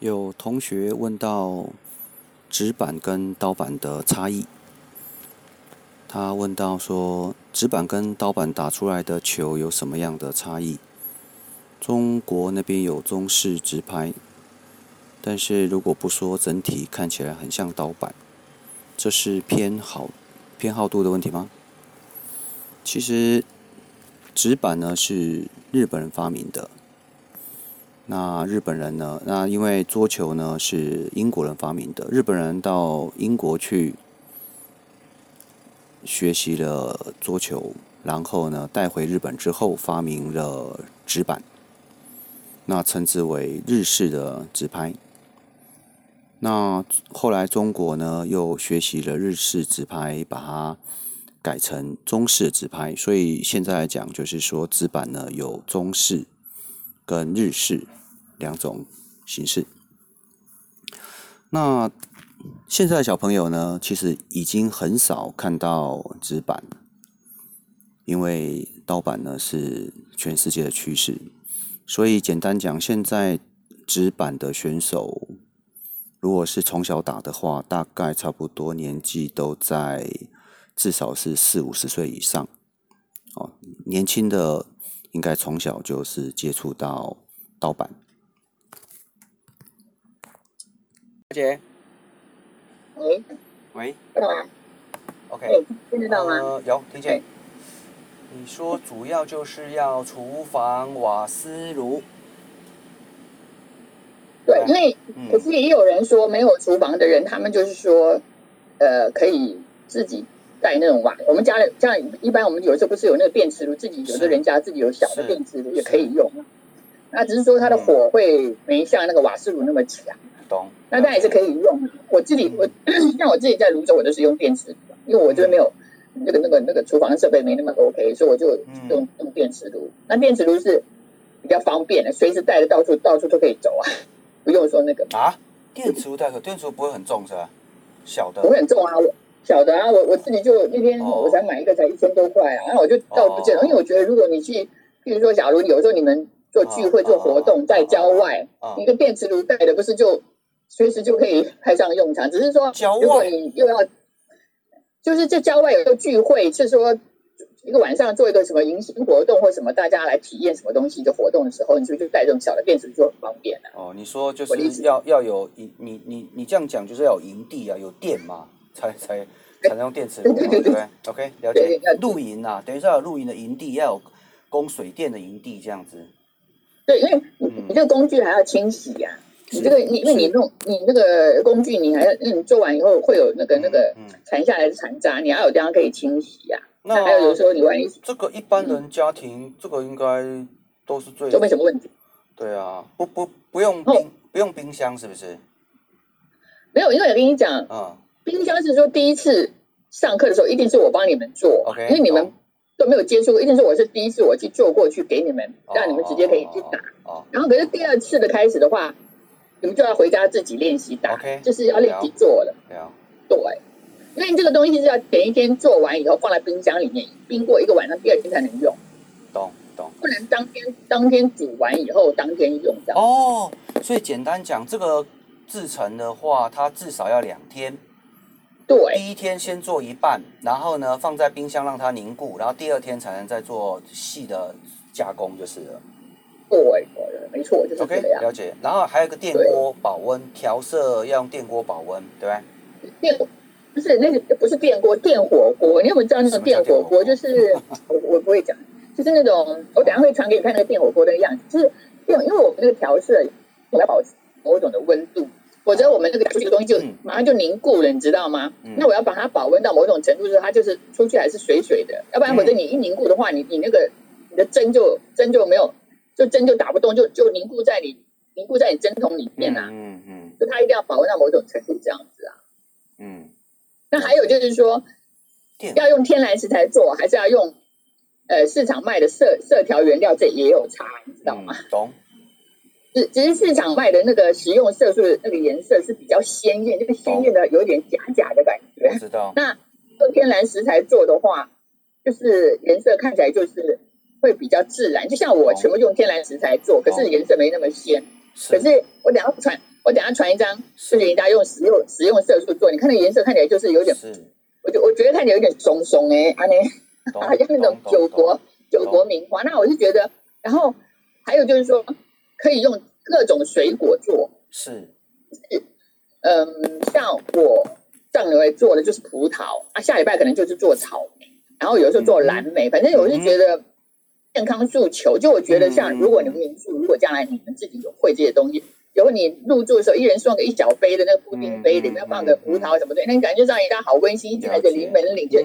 有同学问到纸板跟刀板的差异，他问到说，纸板跟刀板打出来的球有什么样的差异？中国那边有中式直拍，但是如果不说整体看起来很像刀板，这是偏好偏好度的问题吗？其实纸板呢是日本人发明的。那日本人呢？那因为桌球呢是英国人发明的，日本人到英国去学习了桌球，然后呢带回日本之后发明了纸板，那称之为日式的直拍。那后来中国呢又学习了日式直拍，把它改成中式直拍，所以现在来讲就是说纸板呢有中式跟日式。两种形式。那现在小朋友呢，其实已经很少看到纸板，因为刀板呢是全世界的趋势。所以简单讲，现在纸板的选手，如果是从小打的话，大概差不多年纪都在至少是四五十岁以上。哦，年轻的应该从小就是接触到刀板。姐，喂，喂，干嘛？OK，听得到吗？呃，有听见。你说主要就是要厨房瓦斯炉。对，因为可是也有人说没有厨房的人，他们就是说，呃，可以自己带那种瓦。我们家里像一般，我们有时候不是有那个电磁炉，自己有的人家自己有小的电磁炉也可以用。那只是说它的火会没像那个瓦斯炉那么强。那它也是可以用。我自己我 像我自己在泸州，我都是用电磁炉，因为我觉得没有那个那个那个厨房设备没那么 OK，所以我就用用电磁炉。那电磁炉是比较方便的，随时带着到处到处都可以走啊，不用说那个啊。电磁炉带着，电磁炉不会很重是吧？小的不会很重啊，我小的啊，我我自己就那天我才买一个才一千多块啊，然后我就倒不见了，因为我觉得如果你去，比如说，假如有时候你们做聚会做活动在郊外，一个电磁炉带的不是就。随时就可以派上用场，只是说，如果你又要，就是这郊外有个聚会，是说一个晚上做一个什么迎新活动或什么，大家来体验什么东西的活动的时候，你是不是就带这种小的电池就很方便了？哦，你说就是要要有营，你你你这样讲就是要有营地啊，有电嘛，才才才能用电池，对不对对，OK，了解。露营啊，等于说要有露营的营地，要有供水电的营地这样子。对，因为你你这个工具还要清洗呀。你这个，你因为你弄你那个工具，你还要，你做完以后会有那个那个残下来的残渣，你要有地方可以清洗呀。那还有有时候你万一这个一般人家庭，这个应该都是最都没什么问题。对啊，不不不用冰不用冰箱是不是？没有，因为我跟你讲，嗯，冰箱是说第一次上课的时候，一定是我帮你们做因为你们都没有接触过，一定是我是第一次我去做过去给你们，让你们直接可以去打。哦。然后可是第二次的开始的话。你们就要回家自己练习打，okay, 就是要练习做了。对，因为这个东西是要前一天做完以后放在冰箱里面冰过一个晚上，第二天才能用。懂懂。不能当天当天煮完以后当天用这样。哦，所以简单讲，这个制成的话，它至少要两天。对。第一天先做一半，然后呢放在冰箱让它凝固，然后第二天才能再做细的加工就是了。对，没错，就是这样。Okay, 了解。然后还有一个电锅保温调色，要用电锅保温，对吧？电火不是那个，不是电锅，电火锅。你有没有知道那个电火锅？就是我我不会讲，就是那种我等下会传给你看那个电火锅的样子。就是因为因为我们那个调色，我要保持某种的温度，否则我们那个出去的东西就马上就凝固了，你知道吗？嗯、那我要把它保温到某种程度，是它就是出去还是水水的，要不然否则你一凝固的话，你你那个你的针就针就没有。就针就打不动，就就凝固在你凝固在你针筒里面呐、啊。嗯嗯。就它一定要保温到某种程度这样子啊。嗯。那还有就是说，要用天然石材做，还是要用呃市场卖的色色调原料，这也有差，你知道吗？嗯、懂。只只是市场卖的那个食用色素的那个颜色是比较鲜艳，那个鲜艳的有点假假的感觉。知道。那用天然食材做的话，就是颜色看起来就是。会比较自然，就像我全部用天然食材做，可是颜色没那么鲜。可是我等下传我等下传一张，就是人家用食用食用色素做，你看那颜色看起来就是有点，是。我就我觉得看起来有点松松哎，啊那 好像那种九国九国名花。那我就觉得，然后还有就是说，可以用各种水果做，是，是嗯，像我上礼拜做的就是葡萄啊，下礼拜可能就是做草莓，然后有时候做蓝莓，嗯、反正我是觉得健康诉求，就我觉得像如果你们民宿，如果将来你们自己有会这些东西。然后你入住的时候，一人送个一小杯的那个布丁杯，里面放个葡萄什么的，那你感觉上一家好温馨，进来就临门领就。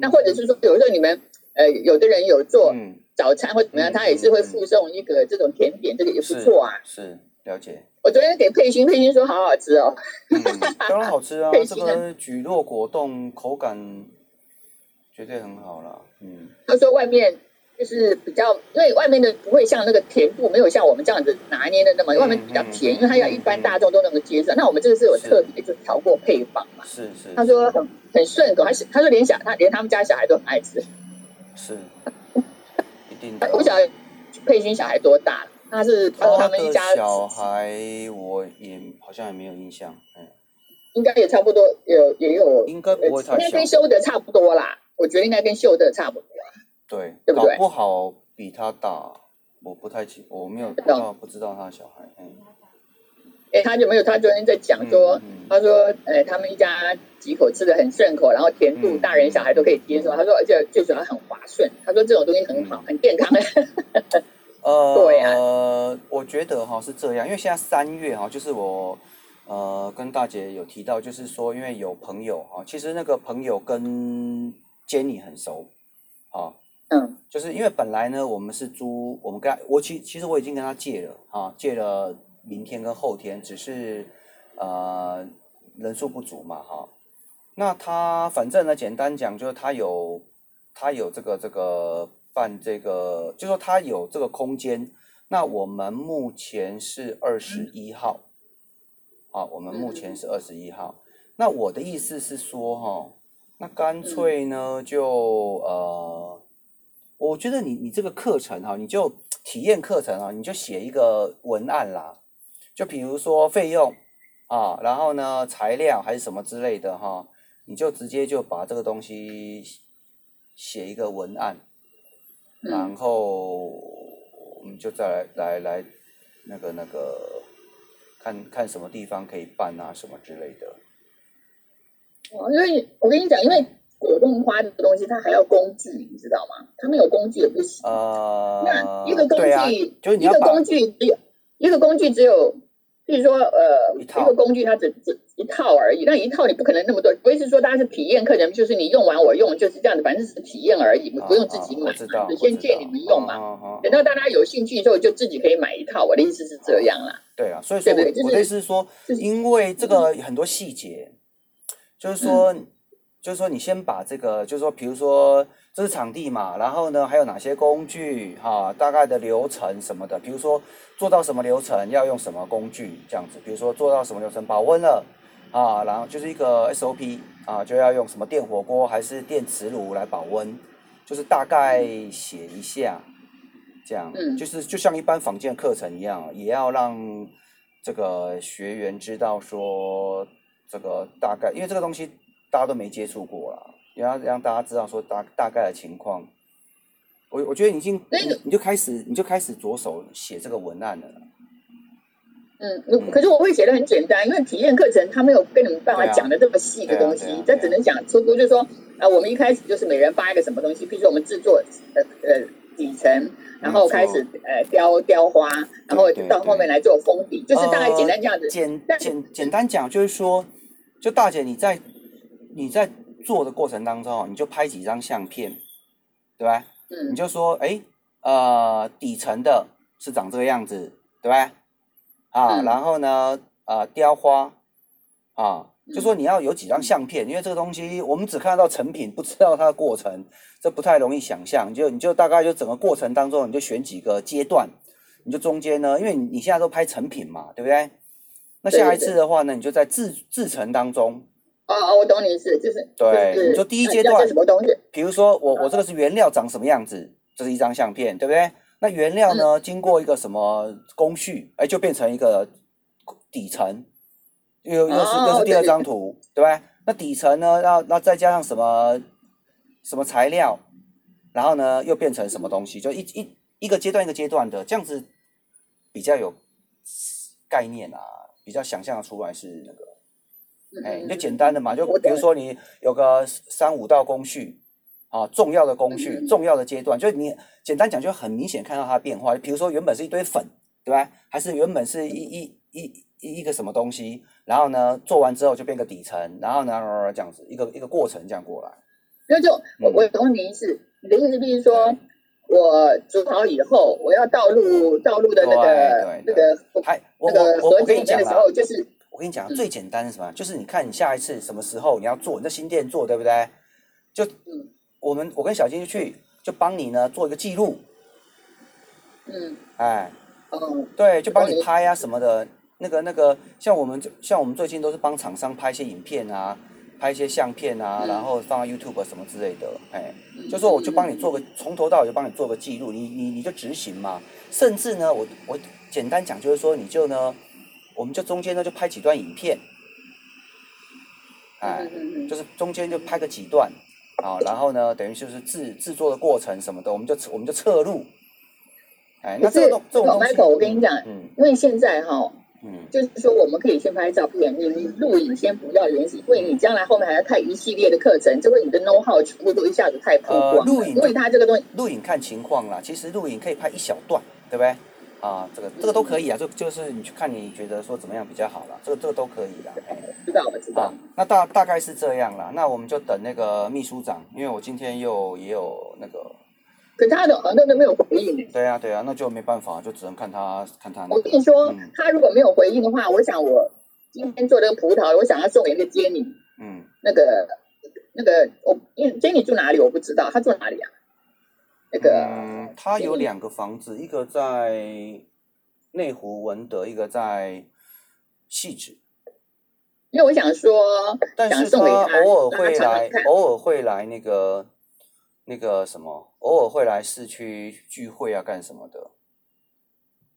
那或者是说，有时候你们呃，有的人有做早餐或怎么样，他也是会附送一个这种甜点，这个也不错啊。是了解。我昨天给佩欣，佩欣说好好吃哦。当然好吃啊，这个蒟蒻果冻口感绝对很好了。嗯。他说外面。就是比较，因为外面的不会像那个甜度，没有像我们这样子拿捏的那么，外面比较甜，因为它要一般大众都能够接受。那我们这个是有特别，就调过配方嘛。是是。他说很很顺口，他是他说连小他连他们家小孩都很爱吃。是。一定。我小佩君小孩多大？他是他说他们一家小孩，我也好像也没有印象。嗯。应该也差不多，有也有。应该不会太小。应该跟修德差不多啦，我觉得应该跟秀德差不多。对，对不对？搞不好比他大，我不太清，我没有知道，不知道他的小孩。嗯，哎，他就没有。他昨天在讲说，嗯嗯、他说，哎，他们一家几口吃的很顺口，然后甜度大人小孩都可以接受。嗯、他说，而且最主要很滑顺。他说这种东西很好，嗯、很健康。呃，对呀、啊，我觉得哈是这样，因为现在三月哈，就是我呃跟大姐有提到，就是说，因为有朋友哈，其实那个朋友跟 Jenny 很熟，就是因为本来呢，我们是租，我们跟，我其其实我已经跟他借了啊，借了明天跟后天，只是呃人数不足嘛，哈。那他反正呢，简单讲就是他有他有这个这个办这个，就说他有这个空间。那我们目前是二十一号，啊，我们目前是二十一号。那我的意思是说，哈，那干脆呢就呃。我觉得你你这个课程哈，你就体验课程啊，你就写一个文案啦，就比如说费用啊，然后呢材料还是什么之类的哈，你就直接就把这个东西写一个文案，然后我们就再来来来那个那个看看什么地方可以办啊什么之类的。哦，因为我跟你讲，因为。果冻花这个东西，它还要工具，你知道吗？它没有工具也不行。呃，那一个工具，啊、就是一个工具只有一个工具只有，比如说呃，一,一个工具它只只一套而已。那一套你不可能那么多，不是说大家是体验课程，就是你用完我用，就是这样子，反正是体验而已，不用自己买。先借你们用嘛。等到大家有兴趣之后，就自己可以买一套。我的意思是这样啦。对啊，所以说我，我的意思是说，因为这个很多细节，嗯、就是说。嗯就是说，你先把这个，就是说，比如说这是场地嘛，然后呢，还有哪些工具哈，大概的流程什么的，比如说做到什么流程要用什么工具这样子，比如说做到什么流程保温了啊，然后就是一个 SOP 啊，就要用什么电火锅还是电磁炉来保温，就是大概写一下，这样，就是就像一般房间课程一样，也要让这个学员知道说这个大概，因为这个东西。大家都没接触过啦，也要让大家知道说大大概的情况。我我觉得你已经，你你就开始你就开始着手写这个文案了。嗯，可是我会写的很简单，因为体验课程他没有跟你们办法讲的这么细的东西，这只能讲初步，就是说啊，我们一开始就是每人发一个什么东西，比如说我们制作呃呃底层，然后开始呃雕雕花，然后到后面来做封底，就是大概简单这样子。简简简单讲就是说，就大姐你在。你在做的过程当中，你就拍几张相片，对吧？嗯，你就说，哎，呃，底层的是长这个样子，对吧？啊，嗯、然后呢，呃，雕花，啊，就说你要有几张相片，因为这个东西我们只看到成品，不知道它的过程，这不太容易想象。就你就大概就整个过程当中，你就选几个阶段，你就中间呢，因为你现在都拍成品嘛，对不对？那下一次的话呢，你就在制制成当中。哦哦，我懂你意思，就是对，就是、你说第一阶段什么东西？比如说我我这个是原料长什么样子，这是一张相片，对不对？那原料呢，嗯、经过一个什么工序，哎，就变成一个底层，又又是又是第二张图，对不对？那底层呢，要那再加上什么什么材料，然后呢又变成什么东西？就一一一个阶段一个阶段的这样子，比较有概念啊，比较想象的出来是那个，哎，就简单的嘛，就比如说你有个三五道工序。啊，重要的工序，重要的阶段，就是你简单讲，就很明显看到它的变化。比如说，原本是一堆粉，对吧？还是原本是一一一一一个什么东西，然后呢，做完之后就变个底层，然后呢，这样子一个一个过程这样过来。那就我我懂你的意思，你的意思就是说，我煮好以后，我要倒入倒入的那个那个还那个我我跟你讲的时候，就是我跟你讲最简单是什么？就是你看你下一次什么时候你要做，你在新店做，对不对？就嗯。我们我跟小金就去就帮你呢做一个记录，嗯，哎，嗯，对，就帮你拍啊什么的，那个那个，像我们像我们最近都是帮厂商拍一些影片啊，拍一些相片啊，然后放到 YouTube 什么之类的，哎，就说我就帮你做个从头到尾就帮你做个记录，你你你就执行嘛，甚至呢，我我简单讲就是说，你就呢，我们就中间呢就拍几段影片，哎，就是中间就拍个几段。啊，然后呢，等于就是制制作的过程什么的，我们就我们就侧录。哎，那这种这种 Michael，我跟你讲，嗯，因为现在哈，嗯，就是说我们可以先拍照片，你你录影先不要联系，因为你将来后面还要看一系列的课程，这个你的 know how 全部都一下子太曝光。录影，因为它这个东西，录影看情况啦，其实录影可以拍一小段，对不对？啊，这个这个都可以啊，就就是你去看你觉得说怎么样比较好了，这个这个都可以的。知道我知道。那大大概是这样了，那我们就等那个秘书长，因为我今天又也有那个，可他的好像都没有回应。对啊对啊，那就没办法，就只能看他看他。我跟你说，他如果没有回应的话，我想我今天做这个葡萄，我想要送给那个 Jenny。嗯。那个那个我因为 Jenny 住哪里我不知道，他住哪里啊？那个，嗯，他有两个房子，一个在内湖文德，一个在汐止。因为我想说，但是他偶尔会来，偶尔会来那个那个什么，偶尔会来市区聚会啊，干什么的。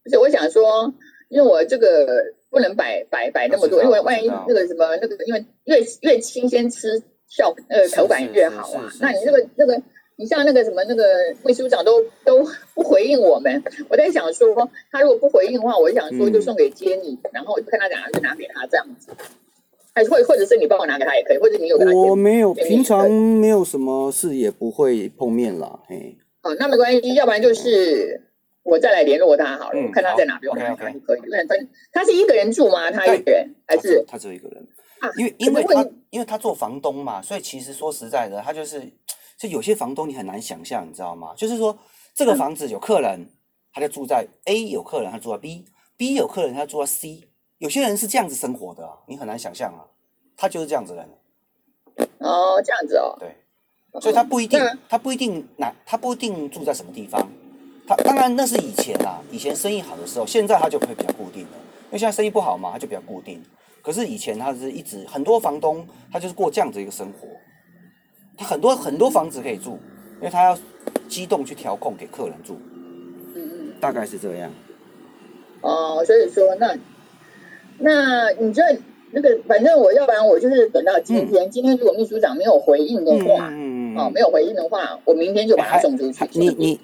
不是我想说，因为我这个不能摆摆摆那么多，因为万一那个什么那个，因为越越新鲜吃效呃口感越好啊。那你那个那个。你像那个什么那个秘书长都都不回应我们，我在想说，他如果不回应的话，我想说就送给接你，嗯、然后就看他讲，就拿给他这样子，还是或或者是你帮我拿给他也可以，或者你有我没有，平常没有什么事也不会碰面啦，嘿。哦，那没关系，要不然就是我再来联络他好了，嗯、看他在哪边，我看看可以。那他他是一个人住吗？他一个人还是他只有一个人？啊，因为因为他因为他做房东嘛，所以其实说实在的，他就是。就有些房东你很难想象，你知道吗？就是说，这个房子有客人，他就住在 A；有客人他住在 B；B 有客人他住在 C。有些人是这样子生活的，你很难想象啊。他就是这样子的人。哦，这样子哦。对，所以他不一定，他不一定哪，他不一定住在什么地方。他当然那是以前啦，以前生意好的时候，现在他就会比较固定了，因为现在生意不好嘛，他就比较固定。可是以前他是一直很多房东，他就是过这样子一个生活。他很多很多房子可以住，因为他要机动去调控给客人住，嗯嗯，大概是这样。哦，所以说那那你这那个，反正我要不然我就是等到今天，嗯、今天如果秘书长没有回应的话，嗯哦，没有回应的话，我明天就把他送出去。你你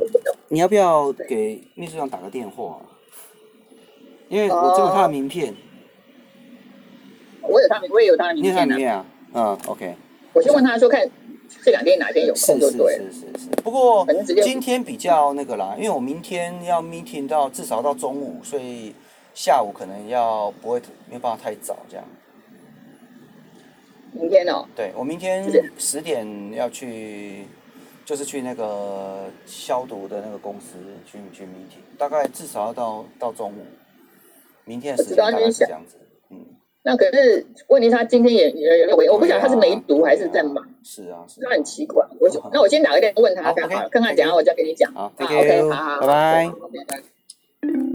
你要不要给秘书长打个电话？因为我只有他的名片。我有他名，我也有他的名片啊。嗯，OK。我先问他说看。这两天哪天有空就对了。是是是是是。不过今天比较那个啦，因为我明天要 meeting 到至少到中午，所以下午可能要不会没有办法太早这样。明天哦。对，我明天十点要去，就是去那个消毒的那个公司去去 meeting，大概至少要到到中午。明天的时间大概是这样子。那可是问题，他今天也也有回，我不晓得他是没读还是在忙。是啊，是。那很奇怪，我那我先打个电话问他，看看看看，等下我再跟你讲。好，OK，好，拜拜。